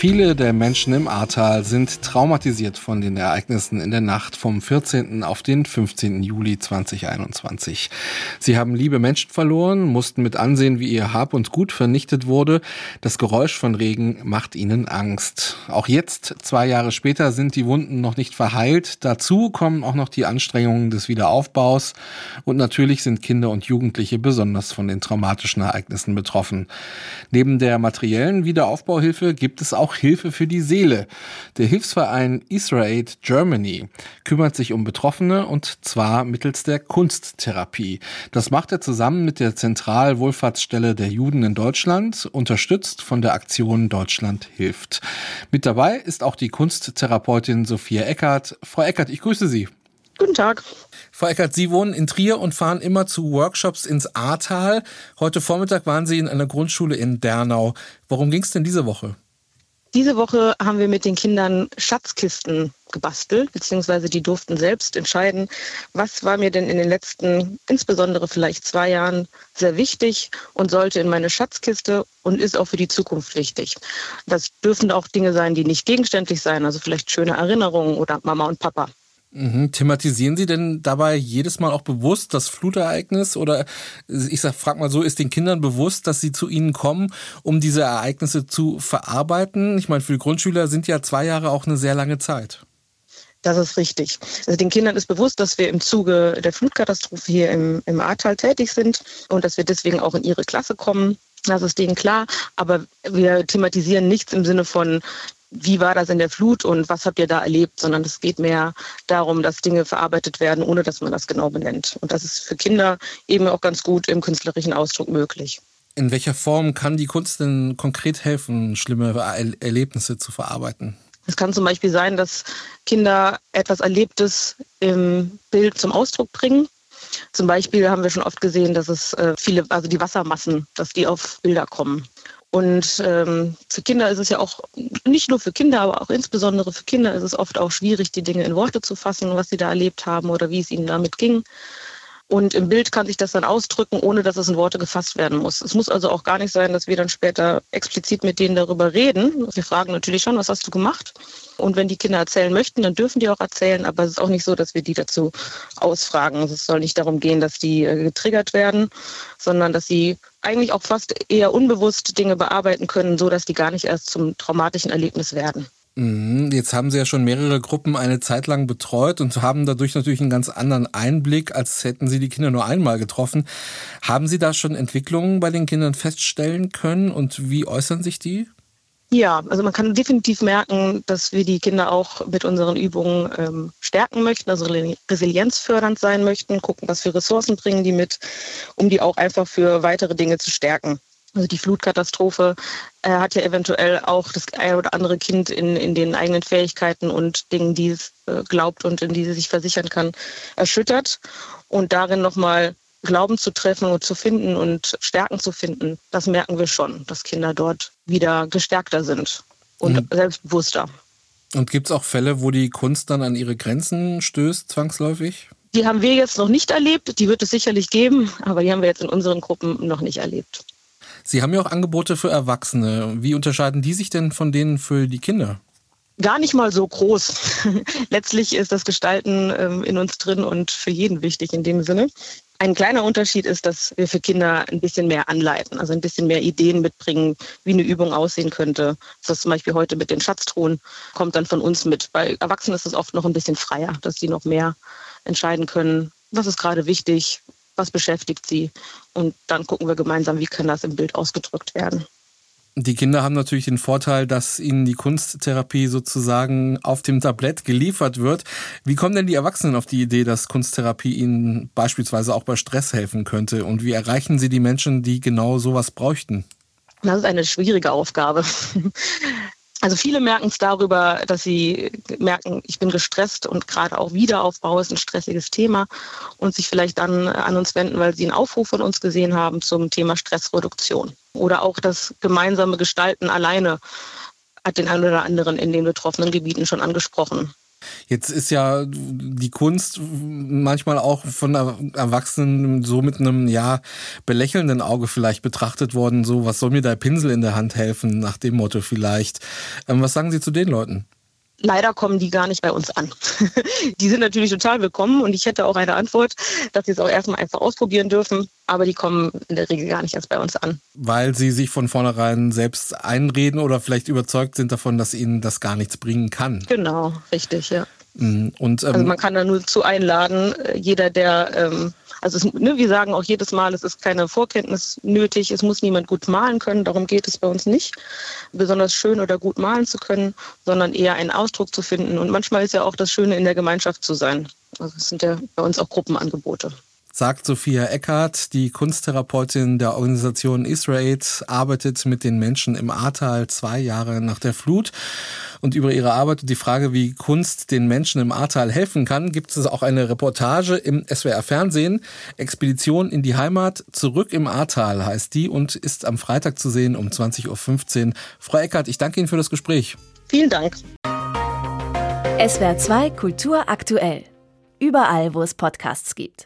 Viele der Menschen im Ahrtal sind traumatisiert von den Ereignissen in der Nacht vom 14. auf den 15. Juli 2021. Sie haben liebe Menschen verloren, mussten mit ansehen, wie ihr Hab und Gut vernichtet wurde. Das Geräusch von Regen macht ihnen Angst. Auch jetzt, zwei Jahre später, sind die Wunden noch nicht verheilt. Dazu kommen auch noch die Anstrengungen des Wiederaufbaus. Und natürlich sind Kinder und Jugendliche besonders von den traumatischen Ereignissen betroffen. Neben der materiellen Wiederaufbauhilfe gibt es auch auch Hilfe für die Seele. Der Hilfsverein Israel Germany kümmert sich um Betroffene und zwar mittels der Kunsttherapie. Das macht er zusammen mit der Zentralwohlfahrtsstelle der Juden in Deutschland, unterstützt von der Aktion Deutschland hilft. Mit dabei ist auch die Kunsttherapeutin Sophia Eckert. Frau Eckert, ich grüße Sie. Guten Tag. Frau Eckert, Sie wohnen in Trier und fahren immer zu Workshops ins Ahrtal. Heute Vormittag waren Sie in einer Grundschule in Dernau. Worum ging es denn diese Woche? Diese Woche haben wir mit den Kindern Schatzkisten gebastelt, beziehungsweise die durften selbst entscheiden, was war mir denn in den letzten, insbesondere vielleicht zwei Jahren, sehr wichtig und sollte in meine Schatzkiste und ist auch für die Zukunft wichtig. Das dürfen auch Dinge sein, die nicht gegenständlich sein, also vielleicht schöne Erinnerungen oder Mama und Papa. Mhm. Thematisieren Sie denn dabei jedes Mal auch bewusst das Flutereignis oder ich sag, frag mal so, ist den Kindern bewusst, dass sie zu Ihnen kommen, um diese Ereignisse zu verarbeiten? Ich meine, für die Grundschüler sind ja zwei Jahre auch eine sehr lange Zeit. Das ist richtig. Also den Kindern ist bewusst, dass wir im Zuge der Flutkatastrophe hier im, im Ahrtal tätig sind und dass wir deswegen auch in ihre Klasse kommen. Das ist denen klar, aber wir thematisieren nichts im Sinne von, wie war das in der Flut und was habt ihr da erlebt, sondern es geht mehr darum, dass Dinge verarbeitet werden, ohne dass man das genau benennt. Und das ist für Kinder eben auch ganz gut im künstlerischen Ausdruck möglich. In welcher Form kann die Kunst denn konkret helfen, schlimme Erlebnisse zu verarbeiten? Es kann zum Beispiel sein, dass Kinder etwas Erlebtes im Bild zum Ausdruck bringen. Zum Beispiel haben wir schon oft gesehen, dass es äh, viele, also die Wassermassen, dass die auf Bilder kommen. Und ähm, für Kinder ist es ja auch, nicht nur für Kinder, aber auch insbesondere für Kinder ist es oft auch schwierig, die Dinge in Worte zu fassen, was sie da erlebt haben oder wie es ihnen damit ging. Und im Bild kann sich das dann ausdrücken, ohne dass es in Worte gefasst werden muss. Es muss also auch gar nicht sein, dass wir dann später explizit mit denen darüber reden. Wir fragen natürlich schon, was hast du gemacht? Und wenn die Kinder erzählen möchten, dann dürfen die auch erzählen. Aber es ist auch nicht so, dass wir die dazu ausfragen. Es soll nicht darum gehen, dass die äh, getriggert werden, sondern dass sie eigentlich auch fast eher unbewusst Dinge bearbeiten können, so dass die gar nicht erst zum traumatischen Erlebnis werden. Mhm, jetzt haben Sie ja schon mehrere Gruppen eine Zeit lang betreut und haben dadurch natürlich einen ganz anderen Einblick, als hätten Sie die Kinder nur einmal getroffen. Haben Sie da schon Entwicklungen bei den Kindern feststellen können und wie äußern sich die? Ja, also man kann definitiv merken, dass wir die Kinder auch mit unseren Übungen ähm, stärken möchten, also resilienzfördernd sein möchten, gucken, was für Ressourcen bringen die mit, um die auch einfach für weitere Dinge zu stärken. Also die Flutkatastrophe äh, hat ja eventuell auch das ein oder andere Kind in, in den eigenen Fähigkeiten und Dingen, die es äh, glaubt und in die sie sich versichern kann, erschüttert. Und darin nochmal Glauben zu treffen und zu finden und Stärken zu finden, das merken wir schon, dass Kinder dort wieder gestärkter sind und mhm. selbstbewusster. Und gibt es auch Fälle, wo die Kunst dann an ihre Grenzen stößt, zwangsläufig? Die haben wir jetzt noch nicht erlebt, die wird es sicherlich geben, aber die haben wir jetzt in unseren Gruppen noch nicht erlebt. Sie haben ja auch Angebote für Erwachsene. Wie unterscheiden die sich denn von denen für die Kinder? gar nicht mal so groß. Letztlich ist das Gestalten ähm, in uns drin und für jeden wichtig in dem Sinne. Ein kleiner Unterschied ist, dass wir für Kinder ein bisschen mehr anleiten, also ein bisschen mehr Ideen mitbringen, wie eine Übung aussehen könnte. Das zum Beispiel heute mit den Schatztruhen kommt dann von uns mit. Bei Erwachsenen ist es oft noch ein bisschen freier, dass sie noch mehr entscheiden können, was ist gerade wichtig, was beschäftigt sie. Und dann gucken wir gemeinsam, wie kann das im Bild ausgedrückt werden. Die Kinder haben natürlich den Vorteil, dass ihnen die Kunsttherapie sozusagen auf dem Tablett geliefert wird. Wie kommen denn die Erwachsenen auf die Idee, dass Kunsttherapie ihnen beispielsweise auch bei Stress helfen könnte? Und wie erreichen sie die Menschen, die genau sowas bräuchten? Das ist eine schwierige Aufgabe. Also viele merken es darüber, dass sie merken, ich bin gestresst und gerade auch Wiederaufbau ist ein stressiges Thema und sich vielleicht dann an uns wenden, weil sie einen Aufruf von uns gesehen haben zum Thema Stressreduktion. Oder auch das gemeinsame Gestalten alleine hat den einen oder anderen in den betroffenen Gebieten schon angesprochen. Jetzt ist ja die Kunst manchmal auch von Erwachsenen so mit einem ja belächelnden Auge vielleicht betrachtet worden, so was soll mir der Pinsel in der Hand helfen, nach dem Motto vielleicht. Ähm, was sagen Sie zu den Leuten? Leider kommen die gar nicht bei uns an. die sind natürlich total willkommen und ich hätte auch eine Antwort, dass sie es auch erstmal einfach ausprobieren dürfen, aber die kommen in der Regel gar nicht erst bei uns an. Weil sie sich von vornherein selbst einreden oder vielleicht überzeugt sind davon, dass ihnen das gar nichts bringen kann. Genau, richtig, ja. Mhm. Und, ähm, also man kann da nur zu einladen, äh, jeder, der ähm, also es, ne, wir sagen auch jedes Mal, es ist keine Vorkenntnis nötig, es muss niemand gut malen können, darum geht es bei uns nicht, besonders schön oder gut malen zu können, sondern eher einen Ausdruck zu finden. Und manchmal ist ja auch das Schöne, in der Gemeinschaft zu sein. Also es sind ja bei uns auch Gruppenangebote sagt Sophia Eckert, die Kunsttherapeutin der Organisation Israel, arbeitet mit den Menschen im Ahrtal zwei Jahre nach der Flut. Und über ihre Arbeit und die Frage, wie Kunst den Menschen im Ahrtal helfen kann, gibt es auch eine Reportage im SWR Fernsehen. Expedition in die Heimat, zurück im Ahrtal heißt die und ist am Freitag zu sehen um 20.15 Uhr. Frau Eckert, ich danke Ihnen für das Gespräch. Vielen Dank. SWR 2 Kultur aktuell. Überall, wo es Podcasts gibt.